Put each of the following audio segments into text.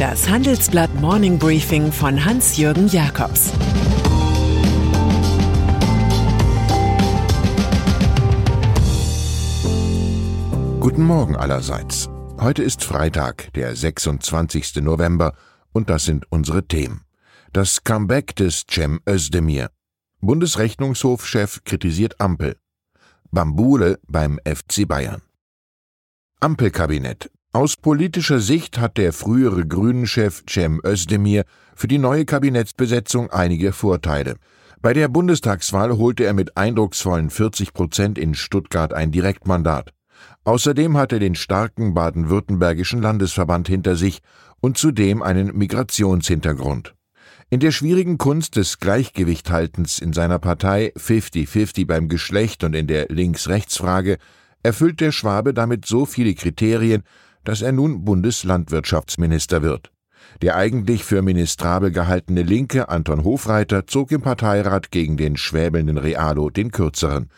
Das Handelsblatt Morning Briefing von Hans-Jürgen Jakobs Guten Morgen allerseits. Heute ist Freitag, der 26. November, und das sind unsere Themen. Das Comeback des Cem Özdemir. Bundesrechnungshofchef kritisiert Ampel. Bambule beim FC Bayern. Ampelkabinett. Aus politischer Sicht hat der frühere Grünen-Chef Cem Özdemir für die neue Kabinettsbesetzung einige Vorteile. Bei der Bundestagswahl holte er mit eindrucksvollen 40 Prozent in Stuttgart ein Direktmandat. Außerdem hat er den starken baden-württembergischen Landesverband hinter sich und zudem einen Migrationshintergrund. In der schwierigen Kunst des Gleichgewichthaltens in seiner Partei 50-50 beim Geschlecht und in der Links-Rechts-Frage erfüllt der Schwabe damit so viele Kriterien, dass er nun Bundeslandwirtschaftsminister wird. Der eigentlich für ministrabel gehaltene Linke Anton Hofreiter zog im Parteirat gegen den schwäbelnden Realo den kürzeren.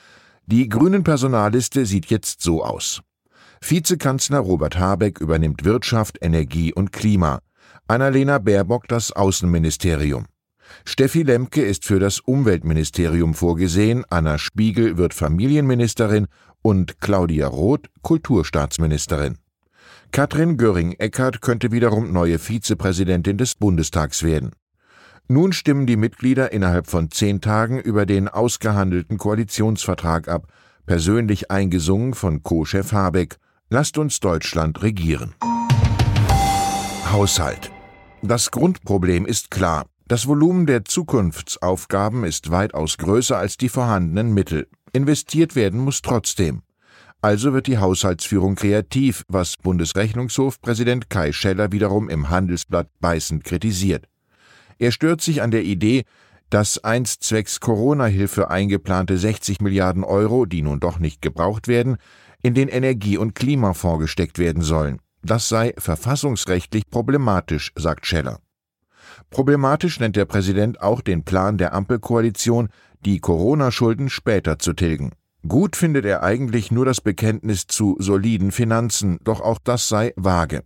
Die grünen Personalliste sieht jetzt so aus. Vizekanzler Robert Habeck übernimmt Wirtschaft, Energie und Klima. Annalena Baerbock das Außenministerium. Steffi Lemke ist für das Umweltministerium vorgesehen, Anna Spiegel wird Familienministerin und Claudia Roth Kulturstaatsministerin. Katrin Göring-Eckardt könnte wiederum neue Vizepräsidentin des Bundestags werden. Nun stimmen die Mitglieder innerhalb von zehn Tagen über den ausgehandelten Koalitionsvertrag ab, persönlich eingesungen von Co-Chef Habeck. Lasst uns Deutschland regieren. Haushalt. Das Grundproblem ist klar. Das Volumen der Zukunftsaufgaben ist weitaus größer als die vorhandenen Mittel. Investiert werden muss trotzdem. Also wird die Haushaltsführung kreativ, was Bundesrechnungshofpräsident Kai Scheller wiederum im Handelsblatt beißend kritisiert. Er stört sich an der Idee, dass einst zwecks Corona-Hilfe eingeplante 60 Milliarden Euro, die nun doch nicht gebraucht werden, in den Energie- und Klimafonds gesteckt werden sollen. Das sei verfassungsrechtlich problematisch, sagt Scheller. Problematisch nennt der Präsident auch den Plan der Ampelkoalition, die Corona-Schulden später zu tilgen. Gut findet er eigentlich nur das Bekenntnis zu soliden Finanzen, doch auch das sei vage.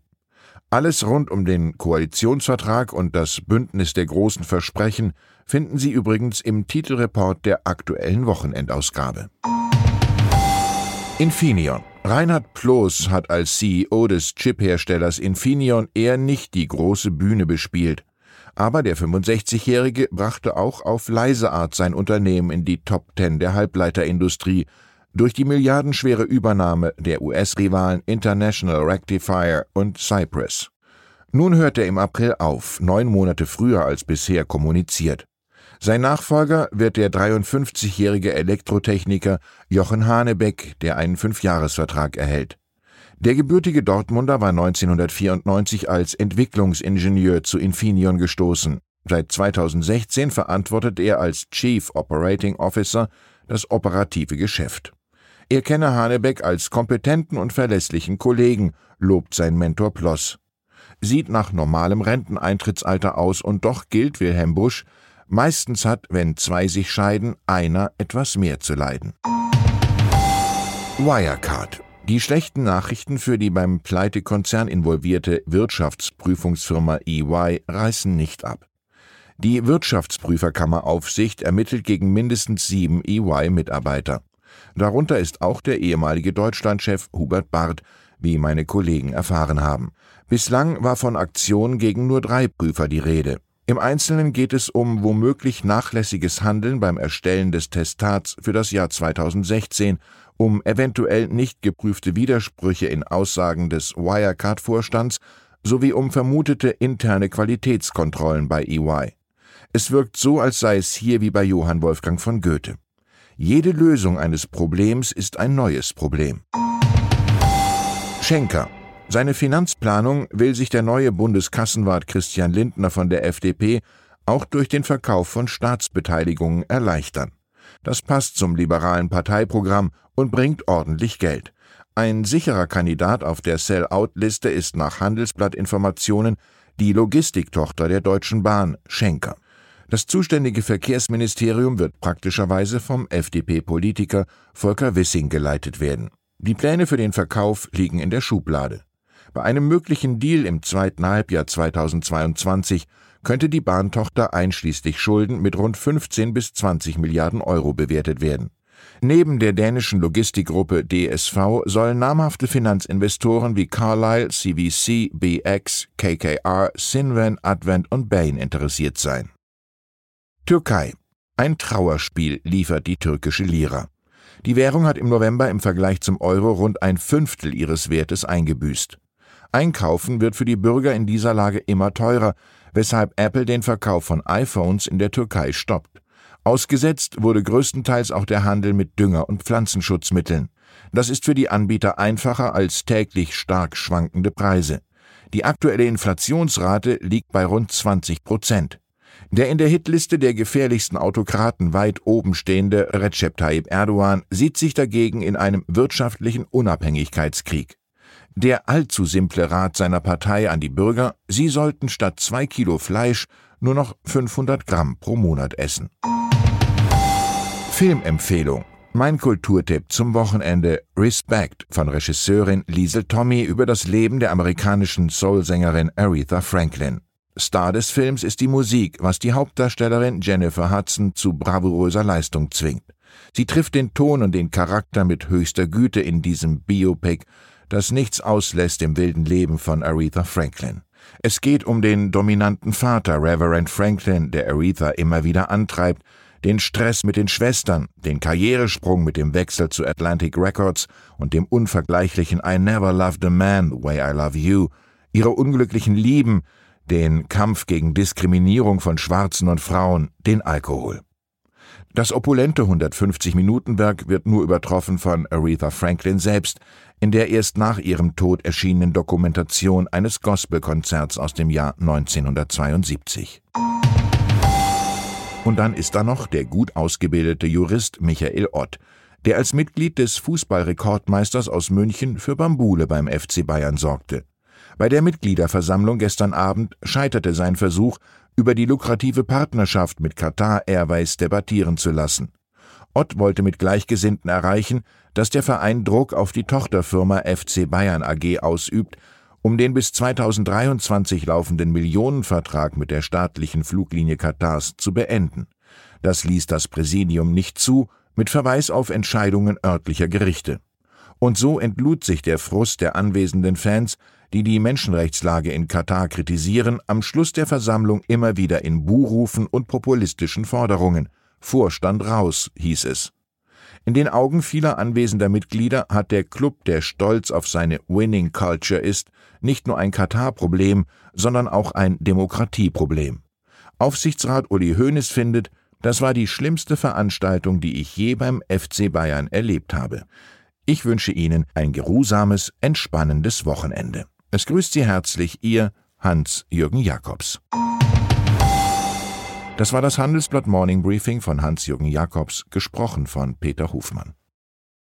Alles rund um den Koalitionsvertrag und das Bündnis der großen Versprechen finden Sie übrigens im Titelreport der aktuellen Wochenendausgabe. Infineon Reinhard Ploß hat als CEO des Chipherstellers Infineon eher nicht die große Bühne bespielt. Aber der 65-Jährige brachte auch auf leise Art sein Unternehmen in die Top Ten der Halbleiterindustrie durch die milliardenschwere Übernahme der US-Rivalen International Rectifier und Cypress. Nun hört er im April auf, neun Monate früher als bisher kommuniziert. Sein Nachfolger wird der 53-jährige Elektrotechniker Jochen Hanebeck, der einen Fünfjahresvertrag erhält. Der gebürtige Dortmunder war 1994 als Entwicklungsingenieur zu Infineon gestoßen. Seit 2016 verantwortet er als Chief Operating Officer das operative Geschäft. Er kenne Hanebeck als kompetenten und verlässlichen Kollegen, lobt sein Mentor Ploss. Sieht nach normalem Renteneintrittsalter aus und doch gilt Wilhelm Busch, Meistens hat, wenn zwei sich scheiden, einer etwas mehr zu leiden. Wirecard. Die schlechten Nachrichten für die beim Pleitekonzern involvierte Wirtschaftsprüfungsfirma EY reißen nicht ab. Die Wirtschaftsprüferkammeraufsicht ermittelt gegen mindestens sieben EY-Mitarbeiter. Darunter ist auch der ehemalige Deutschlandchef Hubert Barth, wie meine Kollegen erfahren haben. Bislang war von Aktionen gegen nur drei Prüfer die Rede. Im Einzelnen geht es um womöglich nachlässiges Handeln beim Erstellen des Testats für das Jahr 2016, um eventuell nicht geprüfte Widersprüche in Aussagen des Wirecard-Vorstands sowie um vermutete interne Qualitätskontrollen bei EY. Es wirkt so, als sei es hier wie bei Johann Wolfgang von Goethe. Jede Lösung eines Problems ist ein neues Problem. Schenker seine Finanzplanung will sich der neue Bundeskassenwart Christian Lindner von der FDP auch durch den Verkauf von Staatsbeteiligungen erleichtern. Das passt zum liberalen Parteiprogramm und bringt ordentlich Geld. Ein sicherer Kandidat auf der Sell-out-Liste ist nach Handelsblattinformationen die Logistiktochter der Deutschen Bahn, Schenker. Das zuständige Verkehrsministerium wird praktischerweise vom FDP-Politiker Volker Wissing geleitet werden. Die Pläne für den Verkauf liegen in der Schublade. Bei einem möglichen Deal im zweiten Halbjahr 2022 könnte die Bahntochter einschließlich Schulden mit rund 15 bis 20 Milliarden Euro bewertet werden. Neben der dänischen Logistikgruppe DSV sollen namhafte Finanzinvestoren wie Carlyle, CVC, BX, KKR, Sinven, Advent und Bain interessiert sein. Türkei. Ein Trauerspiel liefert die türkische Lira. Die Währung hat im November im Vergleich zum Euro rund ein Fünftel ihres Wertes eingebüßt. Einkaufen wird für die Bürger in dieser Lage immer teurer, weshalb Apple den Verkauf von iPhones in der Türkei stoppt. Ausgesetzt wurde größtenteils auch der Handel mit Dünger und Pflanzenschutzmitteln. Das ist für die Anbieter einfacher als täglich stark schwankende Preise. Die aktuelle Inflationsrate liegt bei rund 20 Prozent. Der in der Hitliste der gefährlichsten Autokraten weit oben stehende Recep Tayyip Erdogan sieht sich dagegen in einem wirtschaftlichen Unabhängigkeitskrieg. Der allzu simple Rat seiner Partei an die Bürger, sie sollten statt zwei Kilo Fleisch nur noch 500 Gramm pro Monat essen. Filmempfehlung. Mein Kulturtipp zum Wochenende Respect von Regisseurin Liesel Tommy über das Leben der amerikanischen Soul-Sängerin Aretha Franklin. Star des Films ist die Musik, was die Hauptdarstellerin Jennifer Hudson zu bravouröser Leistung zwingt. Sie trifft den Ton und den Charakter mit höchster Güte in diesem Biopic, das nichts auslässt im wilden Leben von Aretha Franklin. Es geht um den dominanten Vater Reverend Franklin, der Aretha immer wieder antreibt, den Stress mit den Schwestern, den Karrieresprung mit dem Wechsel zu Atlantic Records und dem unvergleichlichen I Never Loved a Man the Way I Love You, ihre unglücklichen Lieben, den Kampf gegen Diskriminierung von Schwarzen und Frauen, den Alkohol. Das opulente 150-Minuten-Werk wird nur übertroffen von Aretha Franklin selbst, in der erst nach ihrem Tod erschienenen Dokumentation eines Gospelkonzerts aus dem Jahr 1972. Und dann ist da noch der gut ausgebildete Jurist Michael Ott, der als Mitglied des Fußballrekordmeisters aus München für Bambule beim FC Bayern sorgte. Bei der Mitgliederversammlung gestern Abend scheiterte sein Versuch, über die lukrative Partnerschaft mit Qatar Airways debattieren zu lassen. Ott wollte mit Gleichgesinnten erreichen, dass der Verein Druck auf die Tochterfirma FC Bayern AG ausübt, um den bis 2023 laufenden Millionenvertrag mit der staatlichen Fluglinie Katars zu beenden. Das ließ das Präsidium nicht zu, mit Verweis auf Entscheidungen örtlicher Gerichte. Und so entlud sich der Frust der anwesenden Fans, die die Menschenrechtslage in Katar kritisieren, am Schluss der Versammlung immer wieder in Buhrufen und populistischen Forderungen. Vorstand raus, hieß es. In den Augen vieler anwesender Mitglieder hat der Club, der stolz auf seine Winning Culture ist, nicht nur ein Katar-Problem, sondern auch ein Demokratieproblem. Aufsichtsrat Uli Hoeneß findet, das war die schlimmste Veranstaltung, die ich je beim FC Bayern erlebt habe. Ich wünsche Ihnen ein geruhsames, entspannendes Wochenende. Es grüßt Sie herzlich Ihr Hans-Jürgen Jakobs. Das war das Handelsblatt Morning Briefing von Hans-Jürgen Jakobs, gesprochen von Peter Hofmann.